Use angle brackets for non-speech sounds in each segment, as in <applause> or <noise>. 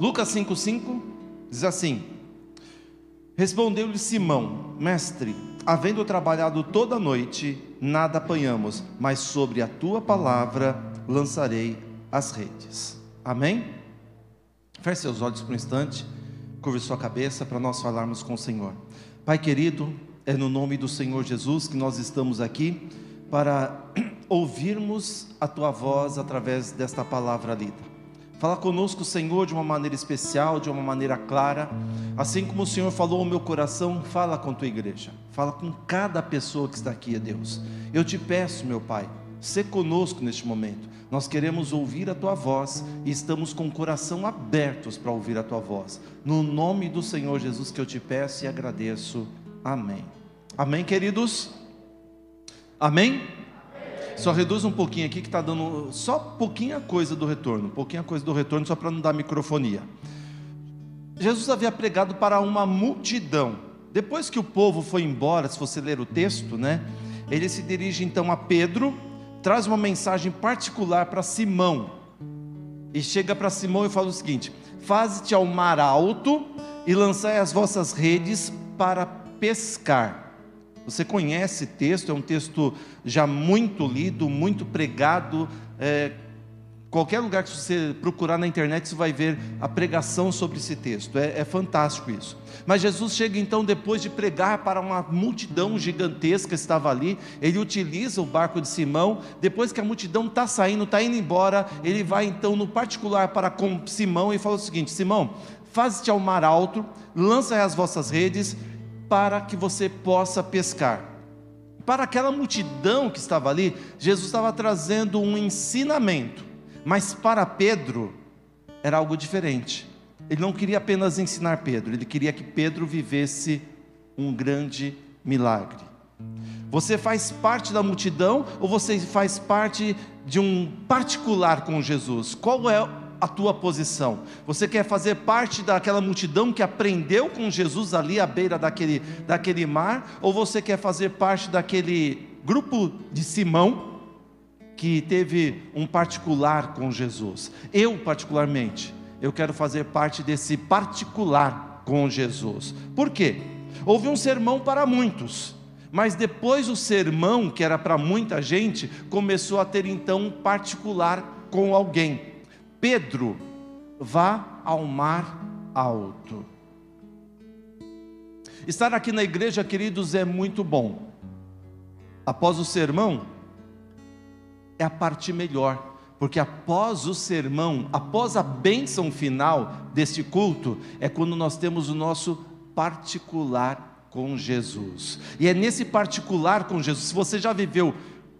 Lucas 5,5 diz assim: Respondeu-lhe Simão, mestre, havendo trabalhado toda a noite, nada apanhamos, mas sobre a tua palavra lançarei as redes. Amém? Feche seus olhos por um instante, curve sua cabeça para nós falarmos com o Senhor. Pai querido, é no nome do Senhor Jesus que nós estamos aqui para <clears throat> ouvirmos a tua voz através desta palavra lida. Fala conosco, Senhor, de uma maneira especial, de uma maneira clara. Assim como o Senhor falou ao meu coração, fala com a tua igreja. Fala com cada pessoa que está aqui, Deus. Eu te peço, meu Pai, se conosco neste momento. Nós queremos ouvir a tua voz e estamos com o coração abertos para ouvir a tua voz. No nome do Senhor Jesus que eu te peço e agradeço. Amém. Amém, queridos? Amém? Só reduz um pouquinho aqui que está dando só pouquinha coisa do retorno, pouquinha coisa do retorno, só para não dar microfonia. Jesus havia pregado para uma multidão. Depois que o povo foi embora, se você ler o texto, né? Ele se dirige então a Pedro, traz uma mensagem particular para Simão. E chega para Simão e fala o seguinte: Faze-te ao mar alto e lançai as vossas redes para pescar. Você conhece texto, é um texto já muito lido, muito pregado. É, qualquer lugar que você procurar na internet, você vai ver a pregação sobre esse texto. É, é fantástico isso. Mas Jesus chega então, depois de pregar para uma multidão gigantesca que estava ali, ele utiliza o barco de Simão. Depois que a multidão está saindo, está indo embora, ele vai então no particular para com Simão e fala o seguinte: Simão, faze-te ao mar alto, lança as vossas redes para que você possa pescar. Para aquela multidão que estava ali, Jesus estava trazendo um ensinamento, mas para Pedro era algo diferente. Ele não queria apenas ensinar Pedro, ele queria que Pedro vivesse um grande milagre. Você faz parte da multidão ou você faz parte de um particular com Jesus? Qual é a tua posição? Você quer fazer parte daquela multidão que aprendeu com Jesus ali à beira daquele, daquele mar? Ou você quer fazer parte daquele grupo de Simão que teve um particular com Jesus? Eu, particularmente, eu quero fazer parte desse particular com Jesus. Por quê? Houve um sermão para muitos. Mas depois o sermão, que era para muita gente, começou a ter então um particular com alguém. Pedro, vá ao mar alto. Estar aqui na igreja, queridos, é muito bom. Após o sermão, é a parte melhor, porque após o sermão, após a bênção final deste culto, é quando nós temos o nosso particular com Jesus. E é nesse particular com Jesus, se você já viveu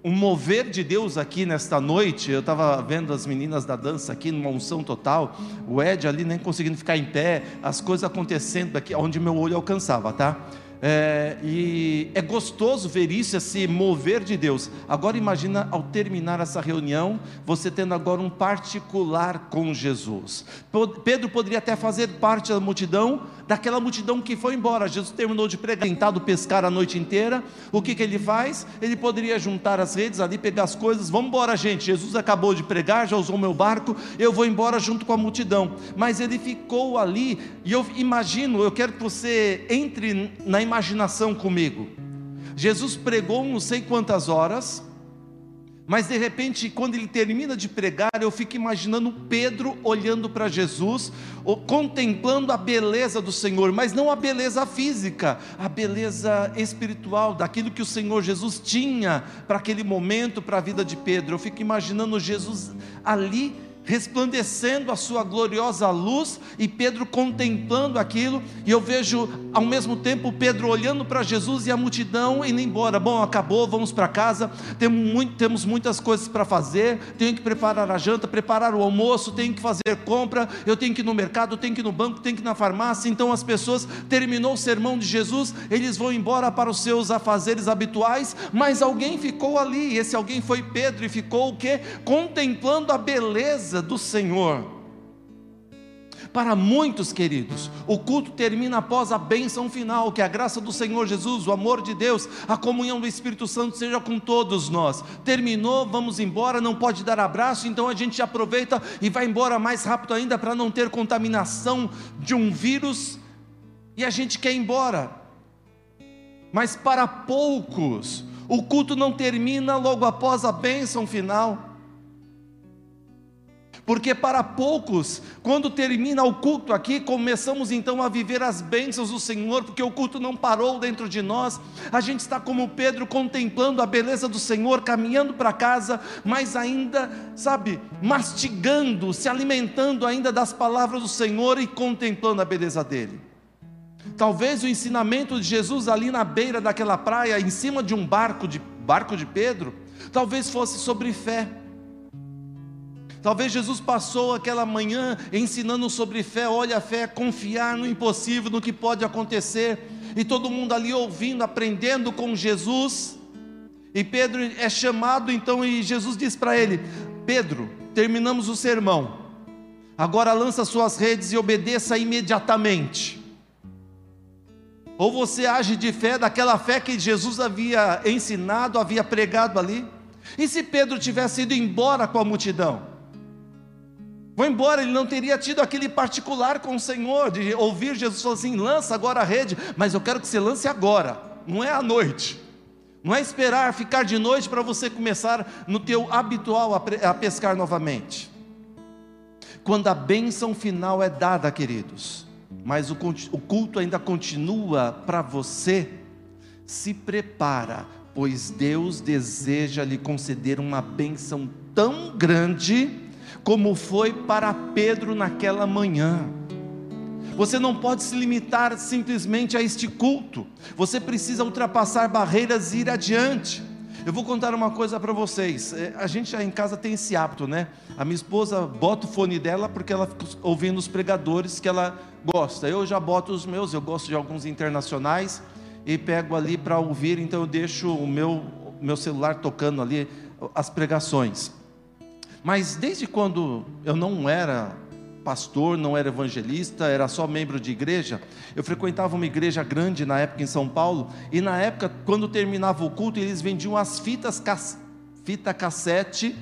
um mover de Deus aqui nesta noite. Eu estava vendo as meninas da dança aqui numa unção total. O Ed ali nem conseguindo ficar em pé, as coisas acontecendo aqui onde meu olho alcançava, tá? É, e é gostoso ver isso, esse mover de Deus. Agora imagina ao terminar essa reunião, você tendo agora um particular com Jesus. Pedro poderia até fazer parte da multidão, daquela multidão que foi embora. Jesus terminou de pregar, tentado pescar a noite inteira. O que, que ele faz? Ele poderia juntar as redes ali, pegar as coisas. Vamos embora, gente. Jesus acabou de pregar, já usou meu barco. Eu vou embora junto com a multidão. Mas ele ficou ali. E eu imagino, eu quero que você entre na imaginação comigo. Jesus pregou não sei quantas horas mas de repente, quando ele termina de pregar, eu fico imaginando Pedro olhando para Jesus, contemplando a beleza do Senhor, mas não a beleza física, a beleza espiritual, daquilo que o Senhor Jesus tinha para aquele momento, para a vida de Pedro. Eu fico imaginando Jesus ali resplandecendo a sua gloriosa luz e Pedro contemplando aquilo, e eu vejo ao mesmo tempo Pedro olhando para Jesus e a multidão indo embora. Bom, acabou, vamos para casa. Temos, muito, temos muitas coisas para fazer. Tenho que preparar a janta, preparar o almoço, tenho que fazer compra, eu tenho que ir no mercado, tenho que ir no banco, tenho que ir na farmácia. Então as pessoas terminou o sermão de Jesus, eles vão embora para os seus afazeres habituais, mas alguém ficou ali, esse alguém foi Pedro e ficou o quê? Contemplando a beleza do Senhor. Para muitos, queridos, o culto termina após a bênção final, que a graça do Senhor Jesus, o amor de Deus, a comunhão do Espírito Santo seja com todos nós. Terminou, vamos embora, não pode dar abraço, então a gente aproveita e vai embora mais rápido ainda para não ter contaminação de um vírus e a gente quer ir embora. Mas para poucos, o culto não termina logo após a bênção final. Porque para poucos, quando termina o culto aqui, começamos então a viver as bênçãos do Senhor, porque o culto não parou dentro de nós. A gente está como Pedro contemplando a beleza do Senhor, caminhando para casa, mas ainda, sabe, mastigando, se alimentando ainda das palavras do Senhor e contemplando a beleza dele. Talvez o ensinamento de Jesus ali na beira daquela praia, em cima de um barco de barco de Pedro, talvez fosse sobre fé. Talvez Jesus passou aquela manhã ensinando sobre fé. Olha, a fé é confiar no impossível, no que pode acontecer. E todo mundo ali ouvindo, aprendendo com Jesus. E Pedro é chamado então, e Jesus diz para ele: Pedro, terminamos o sermão. Agora lança suas redes e obedeça imediatamente. Ou você age de fé, daquela fé que Jesus havia ensinado, havia pregado ali? E se Pedro tivesse ido embora com a multidão? Vou embora, ele não teria tido aquele particular com o Senhor, de ouvir Jesus falar assim: lança agora a rede, mas eu quero que você lance agora, não é à noite. Não é esperar ficar de noite para você começar no teu habitual a pescar novamente. Quando a bênção final é dada, queridos, mas o, o culto ainda continua para você, se prepara, pois Deus deseja lhe conceder uma bênção tão grande como foi para Pedro naquela manhã. Você não pode se limitar simplesmente a este culto, você precisa ultrapassar barreiras e ir adiante. Eu vou contar uma coisa para vocês. É, a gente em casa tem esse hábito, né? A minha esposa bota o fone dela porque ela fica ouvindo os pregadores que ela gosta. Eu já boto os meus, eu gosto de alguns internacionais e pego ali para ouvir, então eu deixo o meu, meu celular tocando ali as pregações. Mas desde quando eu não era pastor, não era evangelista, era só membro de igreja. Eu frequentava uma igreja grande na época em São Paulo, e na época, quando terminava o culto, eles vendiam as fitas fita cassete,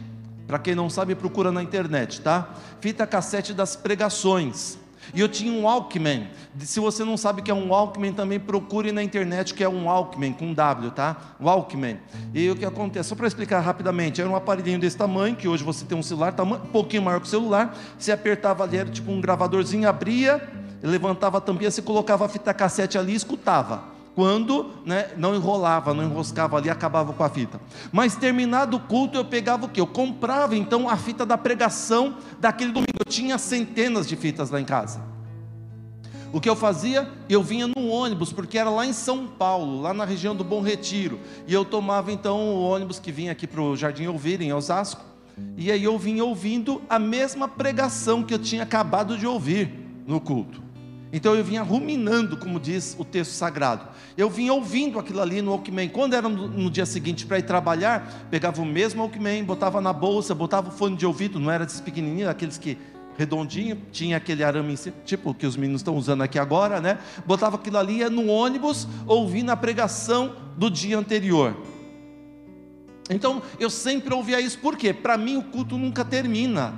para quem não sabe, procura na internet, tá? Fita cassete das pregações. E eu tinha um Walkman. Se você não sabe o que é um Walkman, também procure na internet que é um Walkman com W, tá? Walkman. E o que acontece? Só para explicar rapidamente, era um aparelhinho desse tamanho, que hoje você tem um celular, tamanho, um pouquinho maior que o celular. Você apertava ali, era tipo um gravadorzinho, abria, levantava a tampinha, você colocava a fita cassete ali e escutava quando né, não enrolava, não enroscava ali, acabava com a fita. Mas terminado o culto, eu pegava o que? Eu comprava então a fita da pregação daquele domingo. Eu tinha centenas de fitas lá em casa. O que eu fazia? Eu vinha no ônibus, porque era lá em São Paulo, lá na região do Bom Retiro. E eu tomava então o ônibus que vinha aqui para o Jardim Ouvir, em Osasco. E aí eu vinha ouvindo a mesma pregação que eu tinha acabado de ouvir no culto. Então eu vinha ruminando, como diz o texto sagrado. Eu vinha ouvindo aquilo ali no Walkman. Quando era no, no dia seguinte para ir trabalhar, pegava o mesmo Walkman, botava na bolsa, botava o fone de ouvido, não era desses pequenininhos, aqueles que redondinho, tinha aquele arame em cima, tipo que os meninos estão usando aqui agora, né? Botava aquilo ali ia no ônibus, ouvindo a pregação do dia anterior. Então eu sempre ouvia isso, por quê? Para mim o culto nunca termina.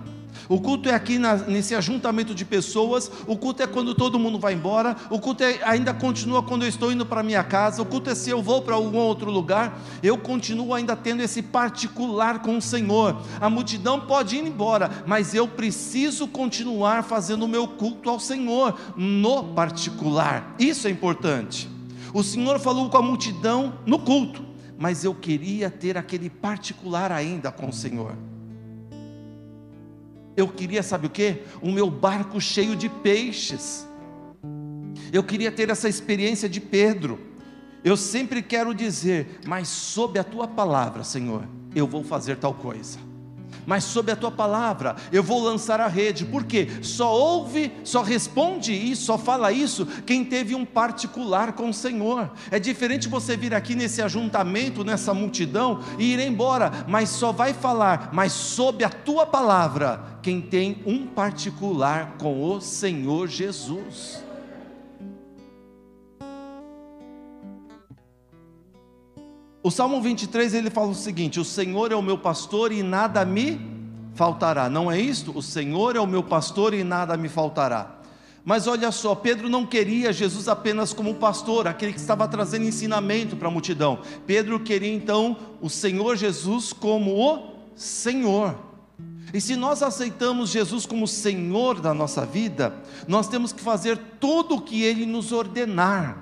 O culto é aqui na, nesse ajuntamento de pessoas, o culto é quando todo mundo vai embora, o culto é, ainda continua quando eu estou indo para minha casa, o culto é se eu vou para algum outro lugar, eu continuo ainda tendo esse particular com o Senhor. A multidão pode ir embora, mas eu preciso continuar fazendo o meu culto ao Senhor no particular. Isso é importante. O Senhor falou com a multidão no culto, mas eu queria ter aquele particular ainda com o Senhor. Eu queria, sabe o que? O meu barco cheio de peixes. Eu queria ter essa experiência de Pedro. Eu sempre quero dizer, mas sob a tua palavra, Senhor, eu vou fazer tal coisa. Mas sob a tua palavra eu vou lançar a rede. Por quê? Só ouve, só responde isso, só fala isso quem teve um particular com o Senhor. É diferente você vir aqui nesse ajuntamento, nessa multidão e ir embora, mas só vai falar, mas sob a tua palavra, quem tem um particular com o Senhor Jesus. O Salmo 23 ele fala o seguinte: O Senhor é o meu pastor e nada me faltará. Não é isto? O Senhor é o meu pastor e nada me faltará. Mas olha só, Pedro não queria Jesus apenas como pastor, aquele que estava trazendo ensinamento para a multidão. Pedro queria então o Senhor Jesus como o Senhor. E se nós aceitamos Jesus como Senhor da nossa vida, nós temos que fazer tudo o que Ele nos ordenar,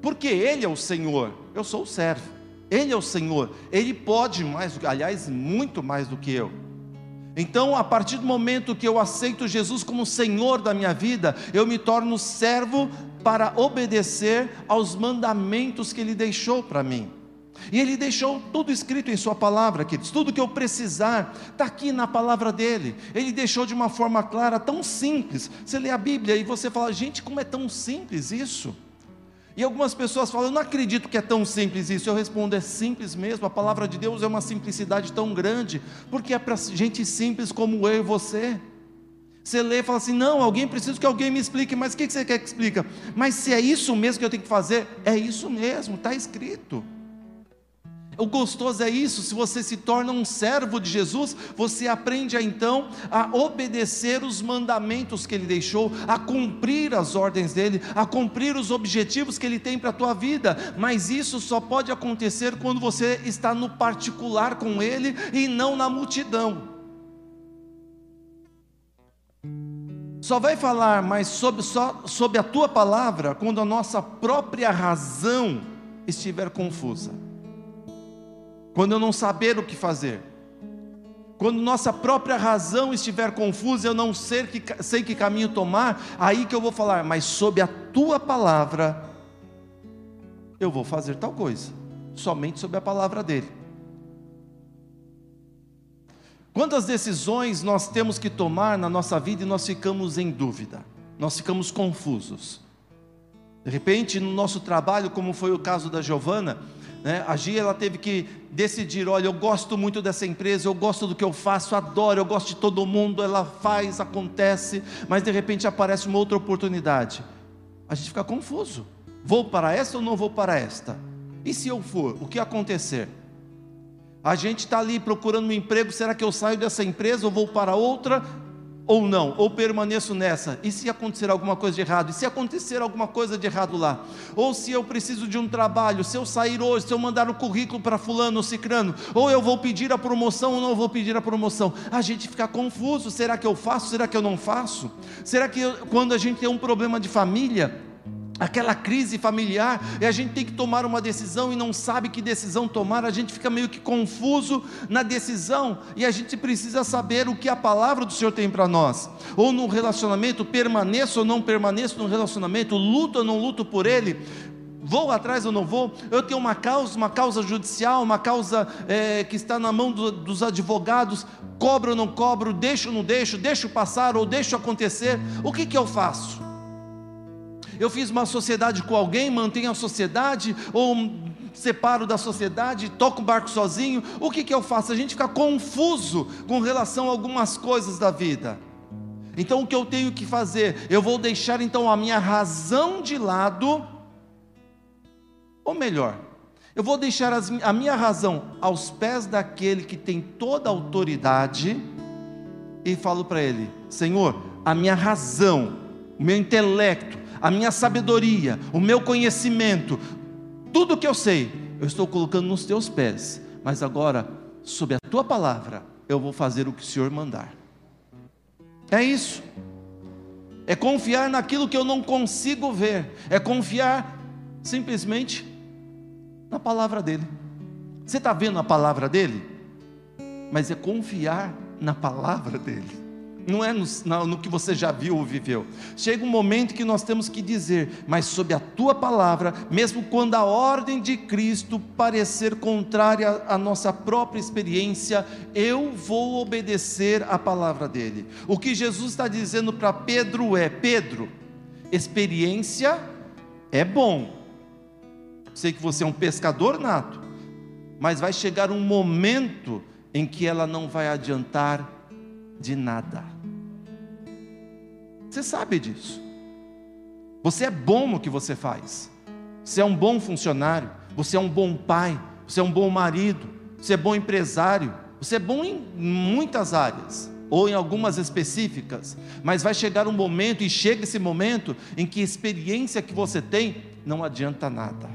porque Ele é o Senhor, eu sou o servo. Ele é o Senhor, Ele pode mais, aliás, muito mais do que eu. Então, a partir do momento que eu aceito Jesus como Senhor da minha vida, eu me torno servo para obedecer aos mandamentos que Ele deixou para mim. E Ele deixou tudo escrito em Sua palavra, queridos. Tudo que eu precisar está aqui na palavra dele. Ele deixou de uma forma clara, tão simples. Você lê a Bíblia e você fala, gente, como é tão simples isso? E algumas pessoas falam, eu não acredito que é tão simples isso. Eu respondo, é simples mesmo. A palavra de Deus é uma simplicidade tão grande, porque é para gente simples como eu e você. Você lê e fala assim: não, alguém precisa que alguém me explique, mas o que você quer que explique? Mas se é isso mesmo que eu tenho que fazer, é isso mesmo, está escrito. O gostoso é isso, se você se torna um servo de Jesus, você aprende então a obedecer os mandamentos que ele deixou, a cumprir as ordens dele, a cumprir os objetivos que ele tem para a tua vida. Mas isso só pode acontecer quando você está no particular com ele e não na multidão. Só vai falar mais sobre, só, sobre a tua palavra quando a nossa própria razão estiver confusa quando eu não saber o que fazer, quando nossa própria razão estiver confusa, eu não sei que, sei que caminho tomar, aí que eu vou falar, mas sob a tua palavra, eu vou fazer tal coisa, somente sob a palavra dele. Quantas decisões nós temos que tomar na nossa vida e nós ficamos em dúvida, nós ficamos confusos. De repente, no nosso trabalho, como foi o caso da Giovana, né? A Gia ela teve que decidir: olha, eu gosto muito dessa empresa, eu gosto do que eu faço, adoro, eu gosto de todo mundo, ela faz, acontece, mas de repente aparece uma outra oportunidade. A gente fica confuso: vou para esta ou não vou para esta? E se eu for, o que acontecer? A gente está ali procurando um emprego, será que eu saio dessa empresa ou vou para outra? Ou não, ou permaneço nessa, e se acontecer alguma coisa de errado, e se acontecer alguma coisa de errado lá, ou se eu preciso de um trabalho, se eu sair hoje, se eu mandar o currículo para fulano ou cicrano, ou eu vou pedir a promoção ou não vou pedir a promoção, a gente fica confuso, será que eu faço, será que eu não faço? Será que eu, quando a gente tem um problema de família, aquela crise familiar, e a gente tem que tomar uma decisão e não sabe que decisão tomar, a gente fica meio que confuso na decisão, e a gente precisa saber o que a palavra do Senhor tem para nós. Ou no relacionamento, permaneço ou não permaneço no relacionamento, luto ou não luto por ele, vou atrás ou não vou? Eu tenho uma causa, uma causa judicial, uma causa é, que está na mão do, dos advogados, cobro ou não cobro, deixo ou não deixo, deixo passar ou deixo acontecer, o que, que eu faço? Eu fiz uma sociedade com alguém, mantenho a sociedade, ou separo da sociedade, toco o barco sozinho, o que, que eu faço? A gente fica confuso com relação a algumas coisas da vida. Então o que eu tenho que fazer? Eu vou deixar então a minha razão de lado, ou melhor, eu vou deixar as, a minha razão aos pés daquele que tem toda a autoridade e falo para ele: Senhor, a minha razão, o meu intelecto, a minha sabedoria, o meu conhecimento, tudo que eu sei, eu estou colocando nos teus pés. Mas agora, sob a tua palavra, eu vou fazer o que o Senhor mandar. É isso. É confiar naquilo que eu não consigo ver. É confiar simplesmente na palavra dele. Você está vendo a palavra dele? Mas é confiar na palavra dele. Não é no, no, que você já viu ou viveu. Chega um momento que nós temos que dizer, mas sob a tua palavra, mesmo quando a ordem de Cristo parecer contrária à nossa própria experiência, eu vou obedecer à palavra dele. O que Jesus está dizendo para Pedro é: Pedro, experiência é bom. Sei que você é um pescador nato, mas vai chegar um momento em que ela não vai adiantar de nada. Você sabe disso. Você é bom no que você faz. Você é um bom funcionário, você é um bom pai, você é um bom marido, você é bom empresário, você é bom em muitas áreas ou em algumas específicas, mas vai chegar um momento e chega esse momento em que a experiência que você tem não adianta nada.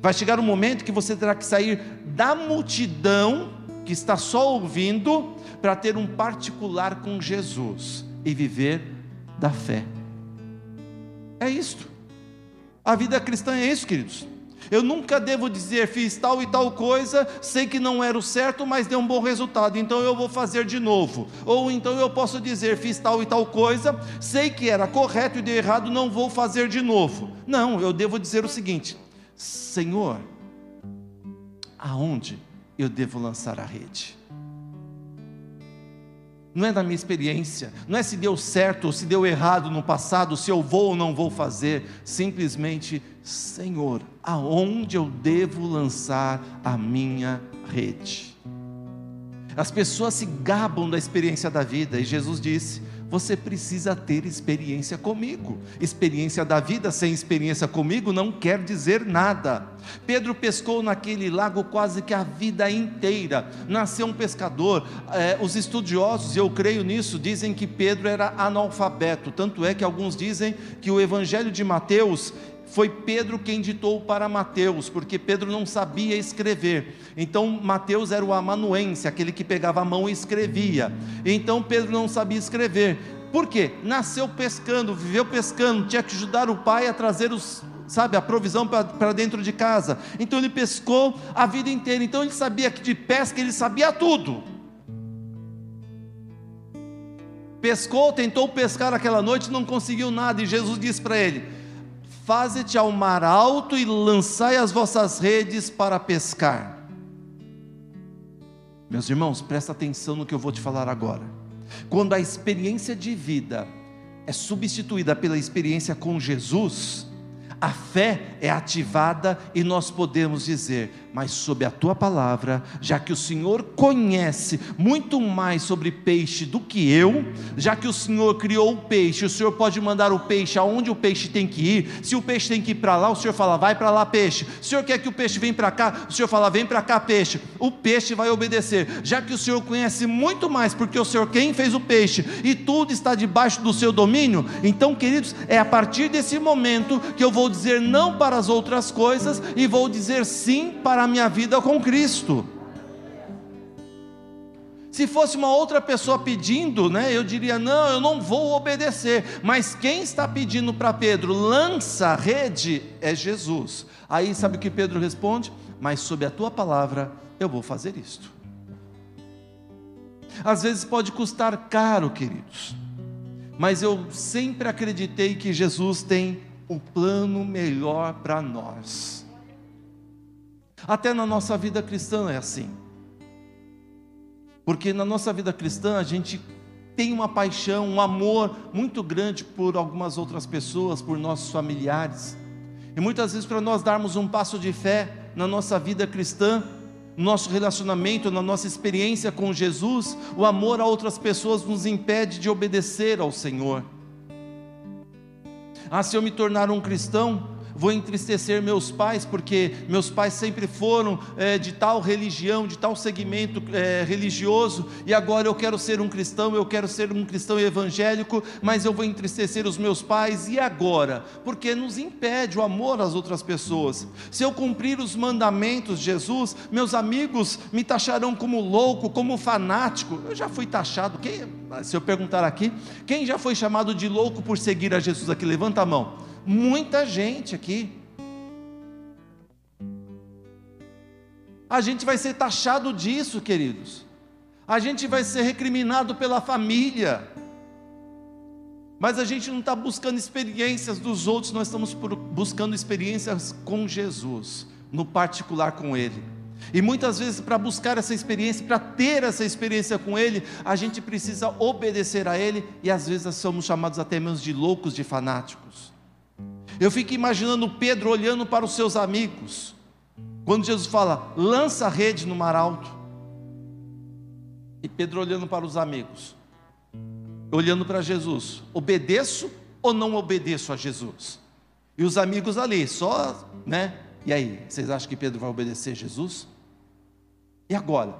Vai chegar um momento que você terá que sair da multidão que está só ouvindo para ter um particular com Jesus e viver da fé. É isto. A vida cristã é isso, queridos. Eu nunca devo dizer, fiz tal e tal coisa, sei que não era o certo, mas deu um bom resultado, então eu vou fazer de novo. Ou então eu posso dizer, fiz tal e tal coisa, sei que era correto e deu errado, não vou fazer de novo. Não, eu devo dizer o seguinte: Senhor, aonde eu devo lançar a rede? Não é da minha experiência, não é se deu certo ou se deu errado no passado, se eu vou ou não vou fazer, simplesmente, Senhor, aonde eu devo lançar a minha rede? As pessoas se gabam da experiência da vida, e Jesus disse: você precisa ter experiência comigo. Experiência da vida sem experiência comigo não quer dizer nada. Pedro pescou naquele lago quase que a vida inteira. Nasceu um pescador. É, os estudiosos, eu creio nisso, dizem que Pedro era analfabeto. Tanto é que alguns dizem que o Evangelho de Mateus foi Pedro quem ditou para Mateus, porque Pedro não sabia escrever. Então Mateus era o amanuense, aquele que pegava a mão e escrevia. Então Pedro não sabia escrever. Por quê? Nasceu pescando, viveu pescando, tinha que ajudar o pai a trazer os, sabe, a provisão para dentro de casa. Então ele pescou a vida inteira. Então ele sabia que de pesca ele sabia tudo. Pescou, tentou pescar aquela noite, não conseguiu nada, e Jesus disse para ele: Faze-te ao mar alto e lançai as vossas redes para pescar. Meus irmãos, presta atenção no que eu vou te falar agora. Quando a experiência de vida é substituída pela experiência com Jesus, a fé é ativada e nós podemos dizer: Mas sob a tua palavra, já que o Senhor conhece muito mais sobre peixe do que eu, já que o Senhor criou o peixe, o Senhor pode mandar o peixe aonde o peixe tem que ir. Se o peixe tem que ir para lá, o Senhor fala: Vai para lá, peixe. O Senhor quer que o peixe venha para cá, o Senhor fala: Vem para cá, peixe. O peixe vai obedecer, já que o Senhor conhece muito mais, porque o Senhor quem fez o peixe e tudo está debaixo do seu domínio. Então, queridos, é a partir desse momento que eu vou dizer não para as outras coisas e vou dizer sim para minha vida com Cristo. Se fosse uma outra pessoa pedindo, né, eu diria: não, eu não vou obedecer. Mas quem está pedindo para Pedro, lança a rede, é Jesus. Aí sabe o que Pedro responde? Mas sob a tua palavra eu vou fazer isto. Às vezes pode custar caro, queridos, mas eu sempre acreditei que Jesus tem o plano melhor para nós. Até na nossa vida cristã é assim. Porque na nossa vida cristã a gente tem uma paixão, um amor muito grande por algumas outras pessoas, por nossos familiares. E muitas vezes, para nós darmos um passo de fé na nossa vida cristã, no nosso relacionamento, na nossa experiência com Jesus, o amor a outras pessoas nos impede de obedecer ao Senhor. Ah, se eu me tornar um cristão, vou entristecer meus pais, porque meus pais sempre foram é, de tal religião, de tal segmento é, religioso, e agora eu quero ser um cristão, eu quero ser um cristão evangélico, mas eu vou entristecer os meus pais, e agora? Porque nos impede o amor às outras pessoas. Se eu cumprir os mandamentos de Jesus, meus amigos me taxarão como louco, como fanático. Eu já fui taxado, quem, se eu perguntar aqui, quem já foi chamado de louco por seguir a Jesus aqui? Levanta a mão muita gente aqui. A gente vai ser taxado disso, queridos. A gente vai ser recriminado pela família. Mas a gente não está buscando experiências dos outros, nós estamos buscando experiências com Jesus, no particular com Ele. E muitas vezes, para buscar essa experiência, para ter essa experiência com Ele, a gente precisa obedecer a Ele, e às vezes somos chamados até mesmo de loucos, de fanáticos. Eu fico imaginando Pedro olhando para os seus amigos, quando Jesus fala, lança a rede no mar alto, e Pedro olhando para os amigos, olhando para Jesus, obedeço ou não obedeço a Jesus? E os amigos ali, só, né? E aí, vocês acham que Pedro vai obedecer a Jesus? E agora?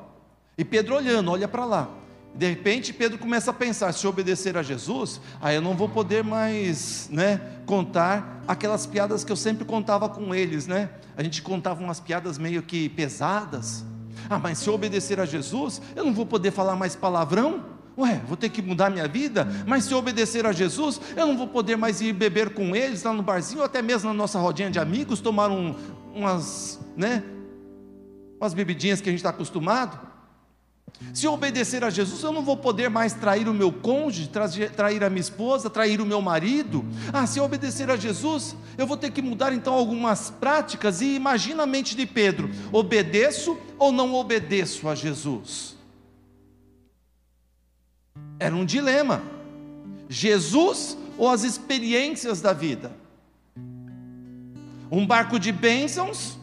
E Pedro olhando, olha para lá. De repente Pedro começa a pensar: se eu obedecer a Jesus, aí eu não vou poder mais, né, contar aquelas piadas que eu sempre contava com eles, né? A gente contava umas piadas meio que pesadas. Ah, mas se eu obedecer a Jesus, eu não vou poder falar mais palavrão? Ué, vou ter que mudar minha vida? Mas se eu obedecer a Jesus, eu não vou poder mais ir beber com eles lá no barzinho, ou até mesmo na nossa rodinha de amigos, tomar um, umas, né, umas bebidinhas que a gente está acostumado? Se eu obedecer a Jesus, eu não vou poder mais trair o meu cônjuge, trair a minha esposa, trair o meu marido. Ah, se eu obedecer a Jesus, eu vou ter que mudar então algumas práticas. E imagina a mente de Pedro: obedeço ou não obedeço a Jesus? Era um dilema. Jesus ou as experiências da vida? Um barco de bênçãos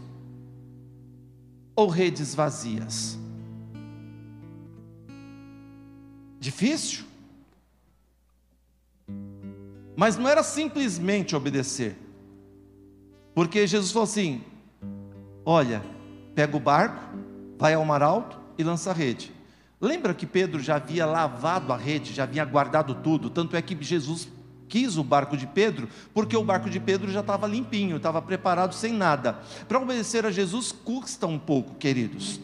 ou redes vazias? Difícil. Mas não era simplesmente obedecer. Porque Jesus falou assim: Olha, pega o barco, vai ao mar alto e lança a rede. Lembra que Pedro já havia lavado a rede, já havia guardado tudo, tanto é que Jesus quis o barco de Pedro, porque o barco de Pedro já estava limpinho, estava preparado sem nada. Para obedecer a Jesus custa um pouco, queridos.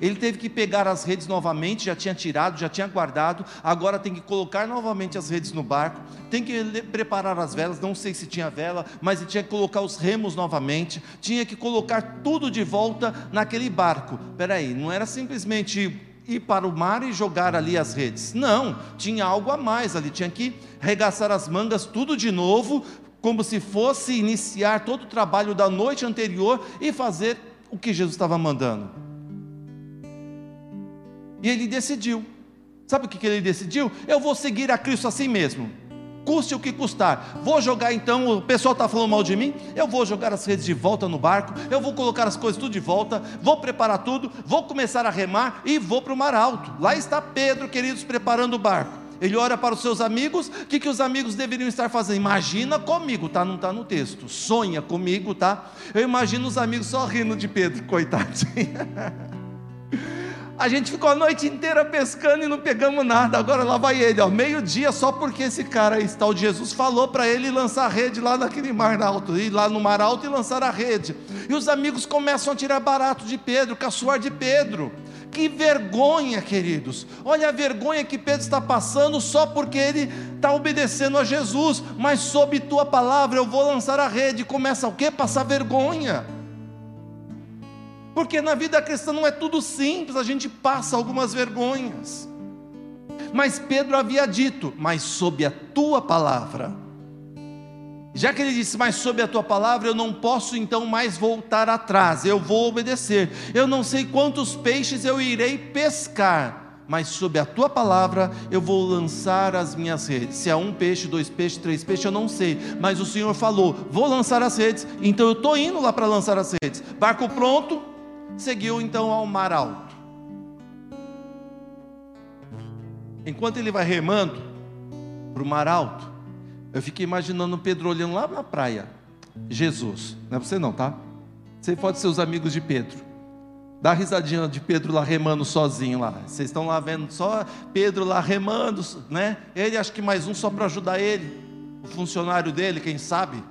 Ele teve que pegar as redes novamente, já tinha tirado, já tinha guardado, agora tem que colocar novamente as redes no barco, tem que preparar as velas, não sei se tinha vela, mas ele tinha que colocar os remos novamente, tinha que colocar tudo de volta naquele barco. Peraí, não era simplesmente ir para o mar e jogar ali as redes. Não, tinha algo a mais ali, tinha que regaçar as mangas tudo de novo, como se fosse iniciar todo o trabalho da noite anterior e fazer o que Jesus estava mandando. E ele decidiu. Sabe o que ele decidiu? Eu vou seguir a Cristo assim mesmo. Custe o que custar. Vou jogar então, o pessoal está falando mal de mim. Eu vou jogar as redes de volta no barco. Eu vou colocar as coisas tudo de volta. Vou preparar tudo. Vou começar a remar e vou para o mar alto. Lá está Pedro, queridos, preparando o barco. Ele olha para os seus amigos, o que, que os amigos deveriam estar fazendo? Imagina comigo, tá? Não está no texto. Sonha comigo, tá? Eu imagino os amigos só rindo de Pedro, coitadinho. <laughs> A gente ficou a noite inteira pescando e não pegamos nada. Agora lá vai ele, ó, meio-dia, só porque esse cara aí, tal de Jesus, falou para ele lançar a rede lá naquele mar alto, ir lá no mar alto e lançar a rede. E os amigos começam a tirar barato de Pedro, caçoar de Pedro. Que vergonha, queridos. Olha a vergonha que Pedro está passando só porque ele está obedecendo a Jesus. Mas sob tua palavra eu vou lançar a rede. Começa o quê? Passar vergonha. Porque na vida cristã não é tudo simples, a gente passa algumas vergonhas. Mas Pedro havia dito: Mas sob a tua palavra. Já que ele disse, mas sob a tua palavra eu não posso então mais voltar atrás, eu vou obedecer. Eu não sei quantos peixes eu irei pescar, mas sob a tua palavra eu vou lançar as minhas redes. Se é um peixe, dois peixes, três peixes, eu não sei, mas o Senhor falou: vou lançar as redes, então eu estou indo lá para lançar as redes. Barco pronto, seguiu então ao mar alto. Enquanto ele vai remando para o mar alto, eu fiquei imaginando Pedro olhando lá na praia. Jesus, não é você não, tá? Você pode ser os amigos de Pedro. Dá a risadinha de Pedro lá remando sozinho lá. Vocês estão lá vendo só Pedro lá remando, né? Ele acho que mais um só para ajudar ele, o funcionário dele, quem sabe.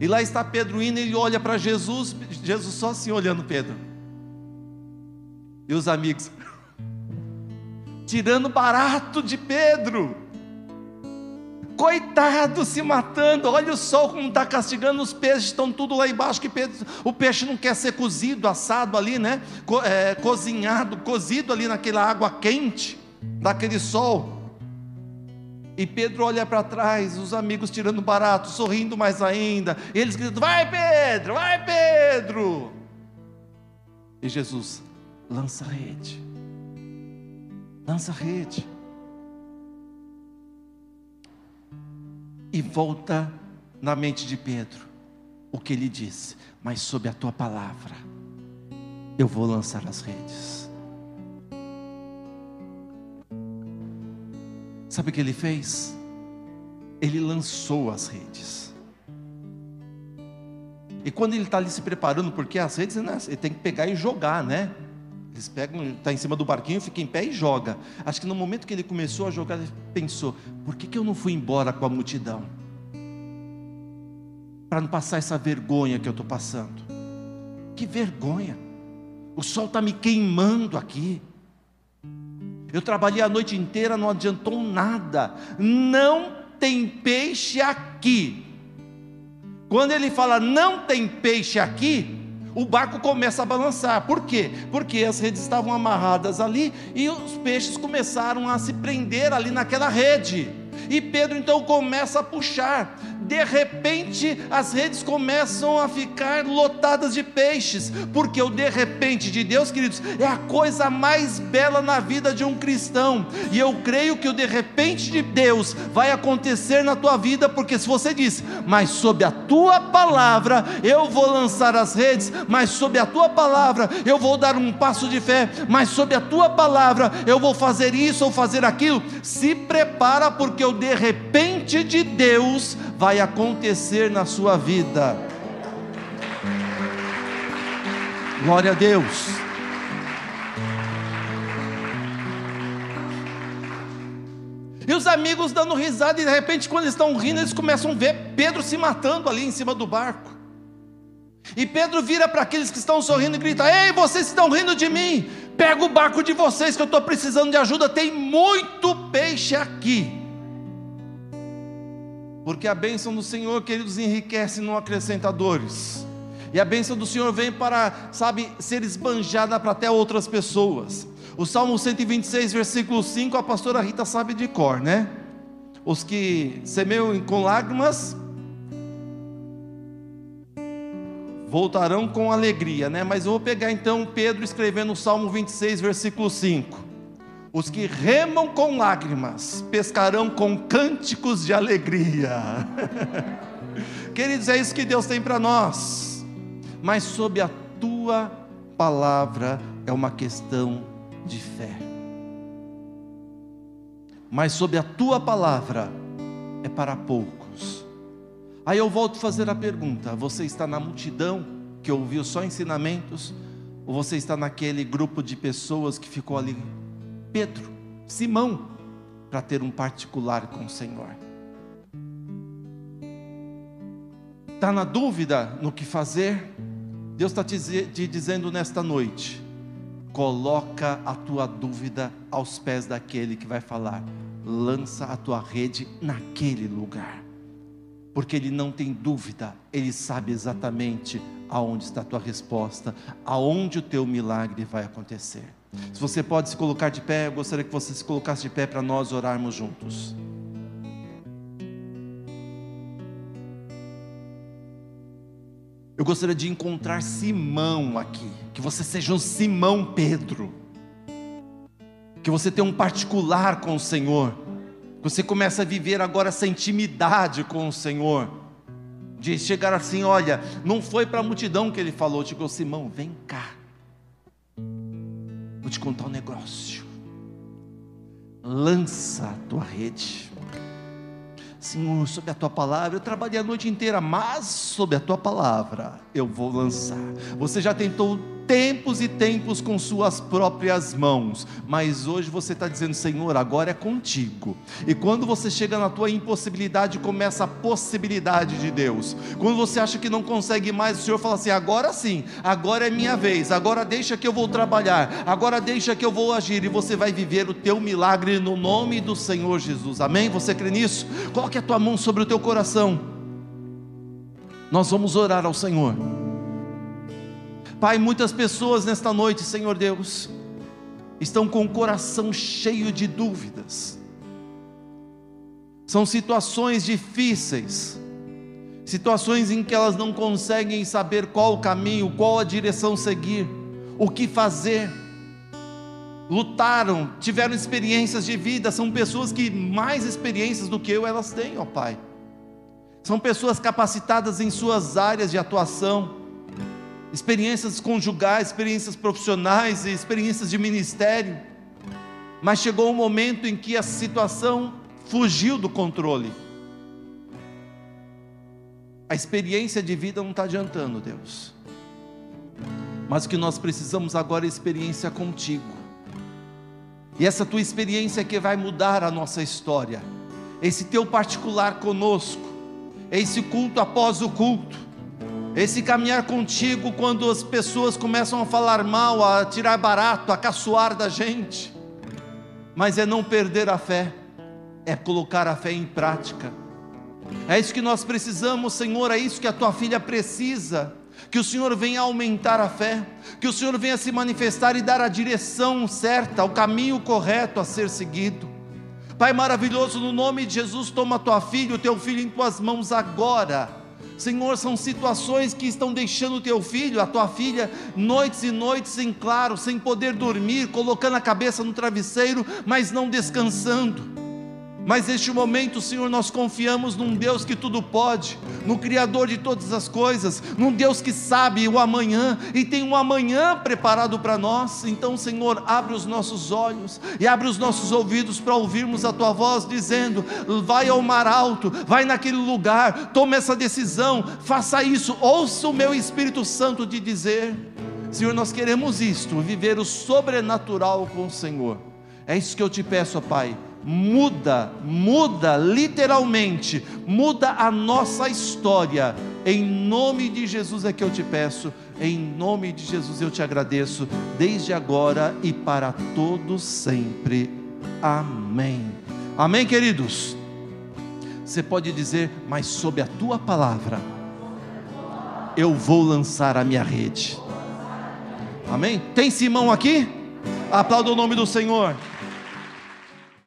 E lá está Pedro indo, ele olha para Jesus, Jesus só assim olhando Pedro. E os amigos, <laughs> tirando barato de Pedro. Coitado, se matando. Olha o sol como está castigando os peixes, estão tudo lá embaixo. Que Pedro, o peixe não quer ser cozido, assado ali, né? Co, é, cozinhado, cozido ali naquela água quente, daquele sol. E Pedro olha para trás, os amigos tirando barato, sorrindo mais ainda. Eles gritam: Vai, Pedro, vai, Pedro. E Jesus lança a rede. Lança a rede. E volta na mente de Pedro o que ele disse: Mas sob a tua palavra, eu vou lançar as redes. Sabe o que ele fez? Ele lançou as redes. E quando ele está ali se preparando, porque as redes né, ele tem que pegar e jogar, né? Eles pegam, está em cima do barquinho, fica em pé e joga. Acho que no momento que ele começou a jogar, ele pensou: por que, que eu não fui embora com a multidão? Para não passar essa vergonha que eu estou passando. Que vergonha! O sol está me queimando aqui. Eu trabalhei a noite inteira, não adiantou nada. Não tem peixe aqui. Quando ele fala não tem peixe aqui, o barco começa a balançar. Por quê? Porque as redes estavam amarradas ali e os peixes começaram a se prender ali naquela rede. E Pedro então começa a puxar. De repente as redes começam a ficar lotadas de peixes, porque o de repente de Deus, queridos, é a coisa mais bela na vida de um cristão, e eu creio que o de repente de Deus vai acontecer na tua vida, porque se você diz, mas sob a tua palavra eu vou lançar as redes, mas sob a tua palavra eu vou dar um passo de fé, mas sob a tua palavra eu vou fazer isso ou fazer aquilo, se prepara, porque o de repente de Deus vai acontecer na sua vida. Glória a Deus. E os amigos dando risada, e de repente, quando eles estão rindo, eles começam a ver Pedro se matando ali em cima do barco. E Pedro vira para aqueles que estão sorrindo e grita: Ei, vocês estão rindo de mim? Pega o barco de vocês que eu estou precisando de ajuda, tem muito peixe aqui. Porque a bênção do Senhor, queridos, enriquece, não acrescenta dores. E a bênção do Senhor vem para, sabe, ser esbanjada para até outras pessoas. O Salmo 126, versículo 5, a pastora Rita sabe de cor, né? Os que semeiam com lágrimas voltarão com alegria, né? Mas eu vou pegar então Pedro escrevendo o Salmo 26, versículo 5. Os que remam com lágrimas pescarão com cânticos de alegria. <laughs> Queridos, é isso que Deus tem para nós. Mas sob a tua palavra é uma questão de fé. Mas sob a tua palavra é para poucos. Aí eu volto a fazer a pergunta: você está na multidão que ouviu só ensinamentos? Ou você está naquele grupo de pessoas que ficou ali Pedro, Simão, para ter um particular com o Senhor. Está na dúvida no que fazer? Deus está te dizendo nesta noite: coloca a tua dúvida aos pés daquele que vai falar, lança a tua rede naquele lugar, porque ele não tem dúvida, ele sabe exatamente aonde está a tua resposta, aonde o teu milagre vai acontecer. Se você pode se colocar de pé, eu gostaria que você se colocasse de pé para nós orarmos juntos. Eu gostaria de encontrar Simão aqui, que você seja um Simão Pedro, que você tenha um particular com o Senhor, você comece a viver agora essa intimidade com o Senhor, de chegar assim: olha, não foi para a multidão que ele falou, chegou Simão, vem cá, Vou te contar um negócio. Lança a tua rede. Senhor, sob a tua palavra, eu trabalhei a noite inteira, mas sob a tua palavra eu vou lançar. Você já tentou tempos e tempos com suas próprias mãos, mas hoje você está dizendo, Senhor, agora é contigo. E quando você chega na tua impossibilidade, começa a possibilidade de Deus. Quando você acha que não consegue mais, o Senhor fala assim: agora sim, agora é minha vez, agora deixa que eu vou trabalhar, agora deixa que eu vou agir, e você vai viver o teu milagre no nome do Senhor Jesus. Amém? Você crê nisso? Coloque a tua mão sobre o teu coração. Nós vamos orar ao Senhor. Pai, muitas pessoas nesta noite, Senhor Deus, estão com o coração cheio de dúvidas. São situações difíceis, situações em que elas não conseguem saber qual o caminho, qual a direção seguir, o que fazer. Lutaram, tiveram experiências de vida, são pessoas que mais experiências do que eu elas têm, ó Pai. São pessoas capacitadas em suas áreas de atuação, experiências conjugais, experiências profissionais e experiências de ministério. Mas chegou um momento em que a situação fugiu do controle. A experiência de vida não está adiantando, Deus. Mas o que nós precisamos agora é experiência contigo. E essa tua experiência é que vai mudar a nossa história. Esse teu particular conosco, esse culto após o culto, esse caminhar contigo quando as pessoas começam a falar mal, a tirar barato, a caçoar da gente. Mas é não perder a fé é colocar a fé em prática. É isso que nós precisamos, Senhor, é isso que a tua filha precisa. Que o Senhor venha aumentar a fé, que o Senhor venha se manifestar e dar a direção certa, o caminho correto a ser seguido. Pai maravilhoso, no nome de Jesus, toma tua filha, o teu filho em tuas mãos agora. Senhor, são situações que estão deixando o teu filho, a tua filha, noites e noites em claro, sem poder dormir, colocando a cabeça no travesseiro, mas não descansando. Mas neste momento, Senhor, nós confiamos num Deus que tudo pode, no Criador de todas as coisas, num Deus que sabe o amanhã e tem um amanhã preparado para nós. Então, Senhor, abre os nossos olhos e abre os nossos ouvidos para ouvirmos a tua voz dizendo: vai ao mar alto, vai naquele lugar, tome essa decisão, faça isso, ouça o meu Espírito Santo te dizer. Senhor, nós queremos isto, viver o sobrenatural com o Senhor. É isso que eu te peço, Pai muda, muda literalmente, muda a nossa história. Em nome de Jesus é que eu te peço, em nome de Jesus eu te agradeço, desde agora e para todos sempre. Amém. Amém, queridos. Você pode dizer, mas sob a tua palavra, eu vou lançar a minha rede. Amém? Tem Simão aqui? Aplauda o nome do Senhor.